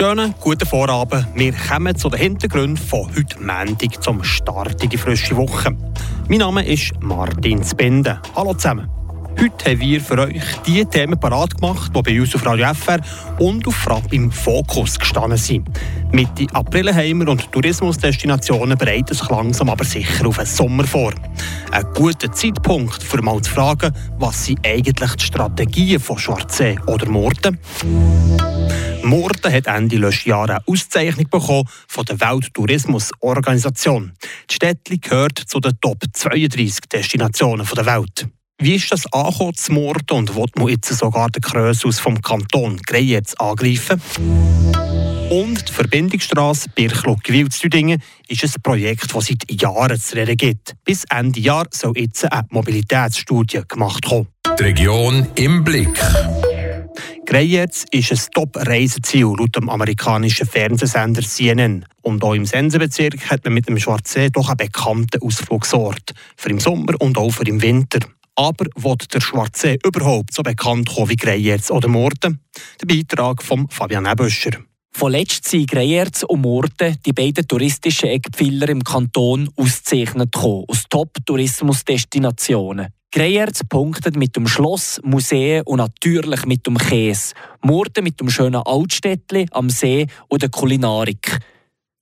Schönen guten Vorabend. Wir kommen zu den Hintergründen von heute Montag zum Start in die frische Woche. Mein Name ist Martin Spinde. Hallo zusammen. Heute haben wir für euch die Themen parat gemacht, die bei uns auf Radio FR und auf Frapp im Fokus gestanden sind. Mitte April haben wir und Tourismusdestinationen bereiten sich langsam aber sicher auf den Sommer vor. Ein guter Zeitpunkt, für mal zu fragen, was sind eigentlich die Strategien von Schwarzsee oder Murten? Murten hat Ende letzten Jahres eine Auszeichnung bekommen von der Welttourismusorganisation. Die Städtli gehört zu den Top 32 Destinationen der Welt. Wie ist das angekommen zu Murten und will man jetzt sogar den Krösus vom Kanton Greyerz angreifen? Und die Verbindungsstrasse Birchlock-Wildsdüdingen ist ein Projekt, das seit Jahren zu reden gibt. Bis Ende Jahr soll jetzt eine Mobilitätsstudie gemacht werden. Die Region im Blick. Greyerz ist ein Top-Reiseziel laut dem amerikanischen Fernsehsender CNN. Und auch im Sensenbezirk hat man mit dem Schwarzsee doch einen bekannten Ausflugsort. Für im Sommer und auch für im Winter. Aber wird der Schwarzsee überhaupt so bekannt kommen wie Greyerz oder Morden? Der Beitrag von Fabian Ebüscher. Vorletzt sind Greyerz und Murten, die beiden touristischen Eckpfeiler im Kanton, ausgezeichnet aus Top-Tourismusdestinationen. Greyerz punktet mit dem Schloss, Museen und natürlich mit dem Käse. Murten mit dem schönen Altstädtli am See und der Kulinarik.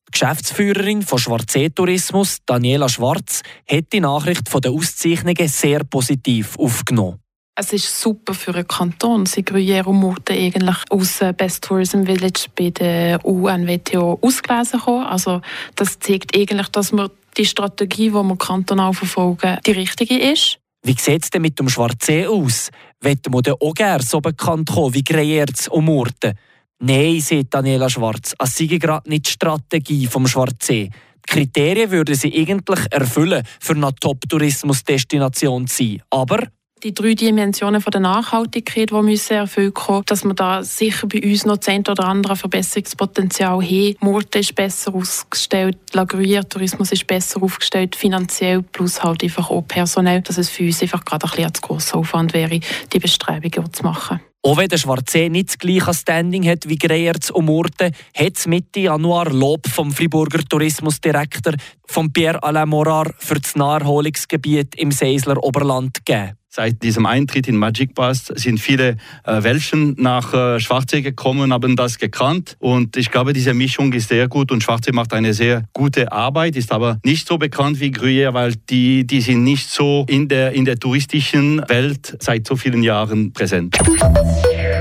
Die Geschäftsführerin von Schwarzsee Tourismus, Daniela Schwarz, hat die Nachricht von den Auszeichnungen sehr positiv aufgenommen. Es ist super für einen Kanton. Sie Gruyère und Murten eigentlich aus Best Tourism Village bei der UNWTO ausgelesen haben. Also das zeigt eigentlich, dass wir die Strategie, die wir kantonal verfolgen, die richtige ist. Wie sieht es denn mit dem Schwarzsee aus? Wollen wir denn auch gerne so bekannt kommen wie Greyerz und Murten? Nein, sagt Daniela Schwarz, es sei gerade nicht die Strategie vom Schwarzsee. Die Kriterien würden sie eigentlich erfüllen, für eine Top-Tourismus-Destination zu sein. Aber die drei Dimensionen von der Nachhaltigkeit, die müssen erfüllt werden, dass wir da sicher bei uns noch zehn oder andere Verbesserungspotenzial haben. Murten ist besser ausgestellt, Lagrier Tourismus ist besser aufgestellt, finanziell plus halt einfach auch personell, dass es für uns einfach gerade ein bisschen zu grosser Aufwand wäre, die Bestrebungen zu machen. Auch wenn der Schwarzsee nicht das gleiche Standing hat wie Greyerz und Murten, hat es Mitte Januar Lob vom Friburger Tourismusdirektor von Pierre Alain Morar für das Naherholungsgebiet im Seisler Oberland gegeben. Seit diesem Eintritt in Magic Pass sind viele äh, Welschen nach äh, Schwarzsee gekommen haben das gekannt. Und ich glaube, diese Mischung ist sehr gut und Schwarzsee macht eine sehr gute Arbeit, ist aber nicht so bekannt wie Gruyère, weil die, die sind nicht so in der, in der touristischen Welt seit so vielen Jahren präsent.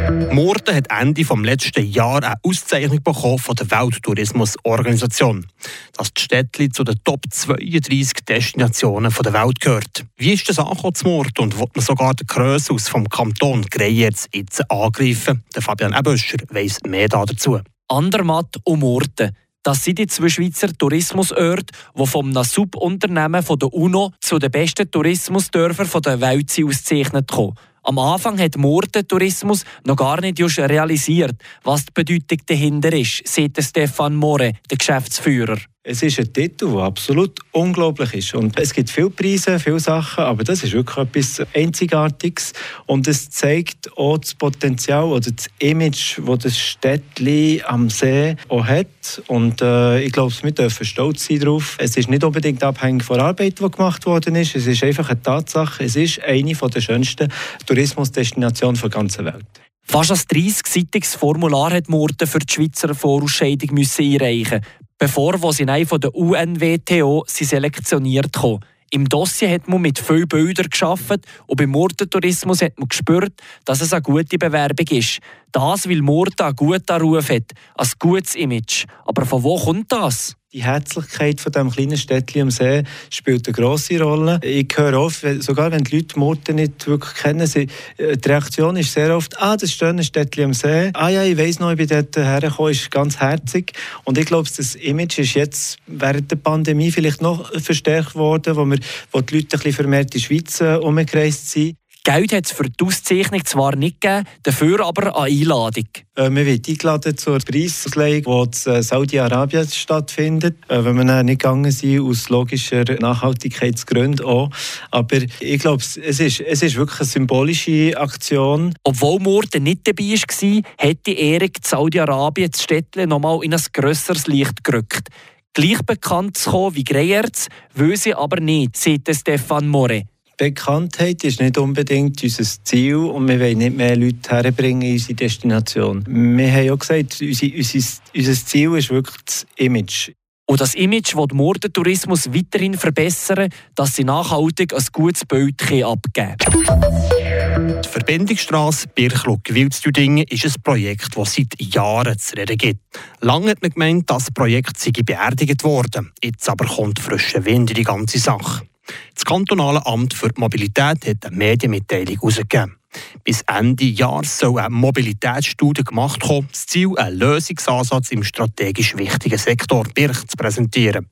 Murten hat Ende des letzten Jahres eine Auszeichnung bekommen von der Welttourismusorganisation, dass die Städtli zu den Top 32 Destinationen der Welt gehört. Wie ist das angekommen zu Murten und wird man sogar den Krösus vom Kanton Greyerz jetzt angreifen? Der Fabian Eböscher weiss mehr dazu. Andermatt und Murten. Das sind die zwei Schweizer Tourismusorte, die vom Subunternehmen der UNO zu den besten Tourismusdörfern der Welt ausgezeichnet kommen. Am Anfang hat Murten Tourismus noch gar nicht realisiert, was die Bedeutung dahinter ist, sagt Stefan More, der Geschäftsführer. Es ist ein Titel, der absolut unglaublich ist. Und es gibt viele Preise, viele Sachen, aber das ist wirklich etwas Einzigartiges. Und es zeigt auch das Potenzial oder das Image, das das Städtchen am See auch hat. Und äh, ich glaube, wir dürfen stolz sein darauf. Es ist nicht unbedingt abhängig von der Arbeit, die gemacht worden ist. Es ist einfach eine Tatsache. Es ist eine der schönsten Tourismusdestinationen der ganzen Welt. Fast ein 30-seitiges Formular hat Murten für die Schweizer Vorausscheidung einreichen bevor sie von der UNWTO selektioniert haben. Im Dossier hat man mit vielen Bildern geschafft und beim Murtentourismus hat man gespürt, dass es eine gute Bewerbung ist. Das, weil Murten einen guten Ruf hat, ein gutes Image. Aber von wo kommt das? Die Herzlichkeit von dem kleinen Städtchen am See spielt eine grosse Rolle. Ich höre oft, sogar wenn die Leute Murten nicht wirklich kennen, sie, äh, die Reaktion ist sehr oft, ah, das ein Städtchen am See. Ah ja, ich weiss noch, ich bin dort hergekommen, ist ganz herzig. Und ich glaube, das Image ist jetzt während der Pandemie vielleicht noch verstärkt worden, wo, wir, wo die Leute ein bisschen vermehrt in die Schweiz äh, umgereist sind. Geld hat es für die Auszeichnung zwar nicht gegeben, dafür aber eine Einladung. Äh, wir werden eingeladen zur Preisauslegung, die in äh, Saudi-Arabien stattfindet. Äh, wenn wir nicht gegangen sind, aus logischer Nachhaltigkeitsgründen auch. Aber ich glaube, es ist, es ist wirklich eine symbolische Aktion. Obwohl Morden nicht dabei war, hätte Erik Saudi-Arabien das Städtchen nochmal in ein grösseres Licht gerückt. Gleich bekannt zu kommen wie Greyerz, will sie aber nicht, sagt Stefan More. Bekanntheit ist nicht unbedingt unser Ziel und wir wollen nicht mehr Leute herbringen in unsere Destination. Wir haben auch gesagt, unser, unser, unser Ziel ist wirklich das Image. Und das Image will der Mordentourismus weiterhin verbessern, dass sie nachhaltig ein gutes Bild abgeben können. Die Verbindungsstrasse Birchlock-Wildsdüdingen ist ein Projekt, das seit Jahren zu reden gibt. Lange hat man gemeint, das Projekt sei beerdigt worden. Jetzt aber kommt frischer Wind in die ganze Sache. Das kantonale Amt für die Mobilität hat eine Medienmitteilung herausgegeben. Bis Ende Jahr soll eine Mobilitätsstudie gemacht werden, das Ziel, einen Lösungsansatz im strategisch wichtigen Sektor Birch zu präsentieren.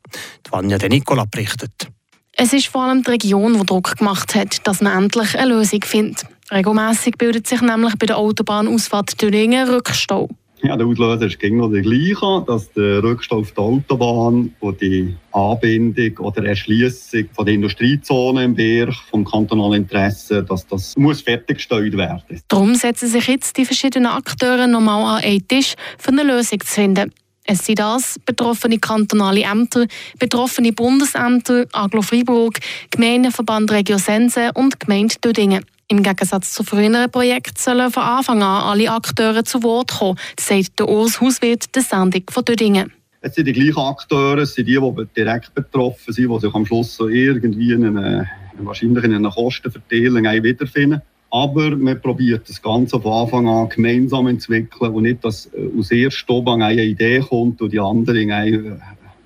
Die Vanja De Nicola berichtet. Es ist vor allem die Region, die Druck gemacht hat, dass man endlich eine Lösung findet. Regelmäßig bildet sich nämlich bei der Autobahnausfahrt Thüringen Rückstau. Ja, der Auslöser ist genau der gleiche, dass der Rückstau auf der Autobahn, wo die Anbindung oder Erschließung von der Industriezone im Berg vom kantonalen Interesse, dass das muss fertiggestellt werden. Darum setzen sich jetzt die verschiedenen Akteure nochmal an einen Tisch, für eine Lösung zu finden. Es sind das betroffene kantonale Ämter, betroffene Bundesämter, Aglo Freiburg, Gemeindeverband Regio Sense und Gemeinde Dödingen. Im Gegensatz zu früheren Projekten sollen von Anfang an alle Akteure zu Wort kommen, sagt der Urs Hauswirt der Sendung von Dödingen. Es sind die gleichen Akteure, es sind die, die direkt betroffen sind, die sich am Schluss so irgendwie in eine, wahrscheinlich in einer Kostenverteilung wiederfinden. Aber wir probieren das Ganze von Anfang an gemeinsam zu entwickeln und nicht, dass äh, aus erster Obang eine Idee kommt und die anderen äh,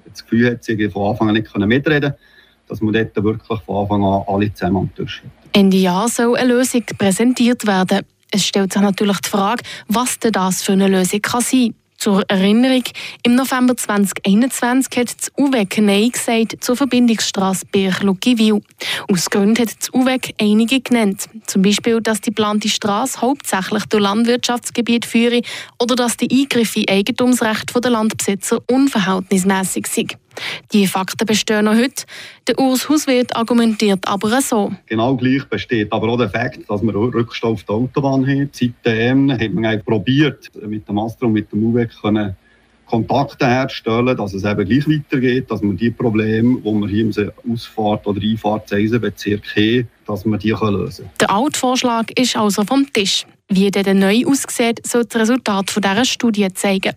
das Gefühl hat, sie von Anfang an nicht mitreden können, dass wir dort wirklich von Anfang an alle zusammen am. Ende Jahr soll eine Lösung präsentiert werden. Es stellt sich natürlich die Frage, was denn das für eine Lösung kann sein zur Erinnerung, im November 2021 hat das UWEC Nein gesagt zur Verbindungsstrasse Birch-Luckiwil. Aus Gründen hat das UWEC einige genannt. Zum Beispiel, dass die geplante Strasse hauptsächlich durch Landwirtschaftsgebiet führe oder dass die Eingriffe in Eigentumsrecht der Landbesitzer unverhältnismäßig sind. Die Fakten bestehen noch heute. Der Urs Hauswirt argumentiert aber so. Genau gleich besteht aber auch der Fakt, dass wir Rückstau auf der Autobahn haben. Seitdem hat man eigentlich probiert, mit dem Astra und mit dem UWEC können Kontakte herzustellen, dass es eben gleich weitergeht, dass man die Probleme, die wir hier im Ausfahrt- oder Einfahrtseisenbezirk haben, dass wir die lösen können. Der Altvorschlag ist also vom Tisch. Wie der neu aussieht, soll das Resultat dieser Studie zeigen.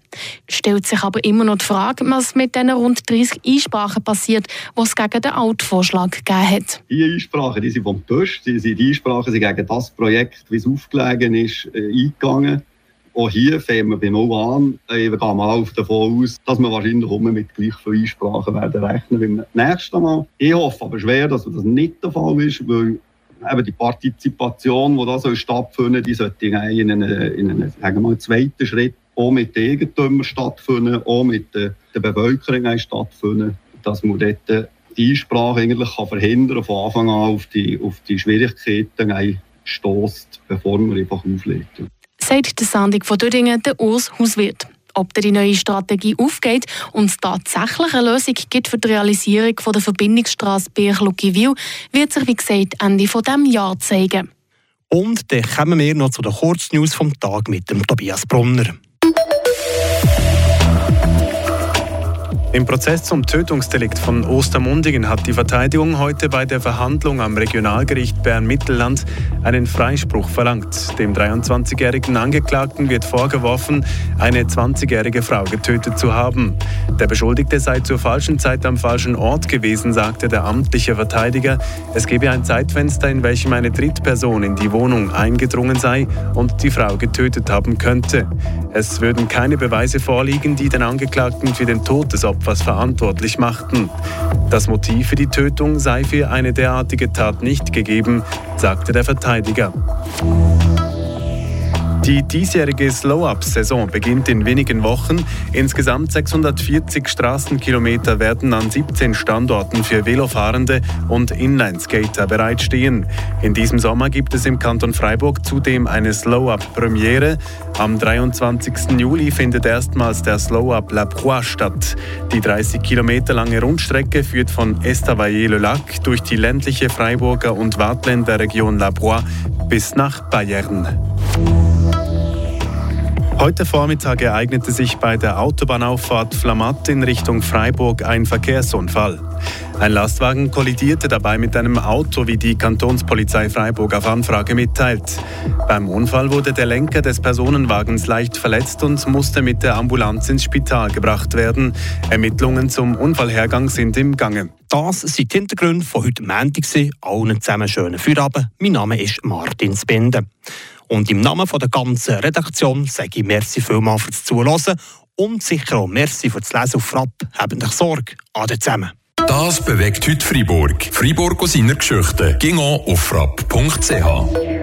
Stellt sich aber immer noch die Frage, was mit den rund 30 Einsprachen passiert, die es gegen den Altvorschlag gegeben hat. Die Einsprachen die sind vom Tisch. Die, die Einsprachen sind gegen das Projekt, wie es aufgelegen ist, äh, eingegangen. Auch hier fangen wir bei Null an. Ich gehe mal davon aus, dass wir wahrscheinlich auch mit gleich vielen Einsprachen werden rechnen beim nächsten Mal. Ich hoffe aber schwer, dass das nicht der Fall ist, weil eben die Partizipation, die da soll stattfinden die sollte in einem, in einem sagen wir mal, zweiten Schritt auch mit den Eigentümern stattfinden, auch mit der, der Bevölkerung stattfinden, dass man dort die Einsprache eigentlich kann verhindern von Anfang an auf die, auf die Schwierigkeiten stößt, bevor man einfach auflegt. Sagt die Sendung von Dödingen der Urs Hauswirt ob die neue Strategie aufgeht und es tatsächlich eine Lösung gibt für die Realisierung von der Verbindungsstraße Birch-Luckiwil, wird sich, wie gesagt, Ende dieses Jahr zeigen. Und dann kommen wir noch zu den Kurznews vom Tag mit dem Tobias Brunner. Im Prozess zum Tötungsdelikt von Ostermundigen hat die Verteidigung heute bei der Verhandlung am Regionalgericht Bern-Mittelland einen Freispruch verlangt. Dem 23-jährigen Angeklagten wird vorgeworfen, eine 20-jährige Frau getötet zu haben. Der Beschuldigte sei zur falschen Zeit am falschen Ort gewesen, sagte der amtliche Verteidiger. Es gebe ein Zeitfenster, in welchem eine Drittperson in die Wohnung eingedrungen sei und die Frau getötet haben könnte. Es würden keine Beweise vorliegen, die den Angeklagten für den Tod des Opfers Opfers verantwortlich machten. Das Motiv für die Tötung sei für eine derartige Tat nicht gegeben, sagte der Verteidiger. Die diesjährige Slow-Up-Saison beginnt in wenigen Wochen. Insgesamt 640 Straßenkilometer werden an 17 Standorten für Velofahrende und Inlineskater bereitstehen. In diesem Sommer gibt es im Kanton Freiburg zudem eine Slow-Up-Premiere. Am 23. Juli findet erstmals der Slow-Up La Proie statt. Die 30 Kilometer lange Rundstrecke führt von Estavayer-le-Lac durch die ländliche Freiburger und Waadtländer Region La Proie bis nach Bayern. Heute Vormittag ereignete sich bei der Autobahnauffahrt Flamatt in Richtung Freiburg ein Verkehrsunfall. Ein Lastwagen kollidierte dabei mit einem Auto, wie die Kantonspolizei Freiburg auf Anfrage mitteilt. Beim Unfall wurde der Lenker des Personenwagens leicht verletzt und musste mit der Ambulanz ins Spital gebracht werden. Ermittlungen zum Unfallhergang sind im Gange. Das sind die Hintergründe von heute Montag. Allen zusammen schönen Feierabend. Mein Name ist Martin Spinde. Und im Namen der ganzen Redaktion sage ich merci vielmals fürs Zuhören und sicher auch merci fürs Lesen auf Frapp. Habt euch Sorge. Ade zusammen. Das bewegt heute Freiburg. Freiburg aus seiner Geschichte. Ging auf frapp.ch.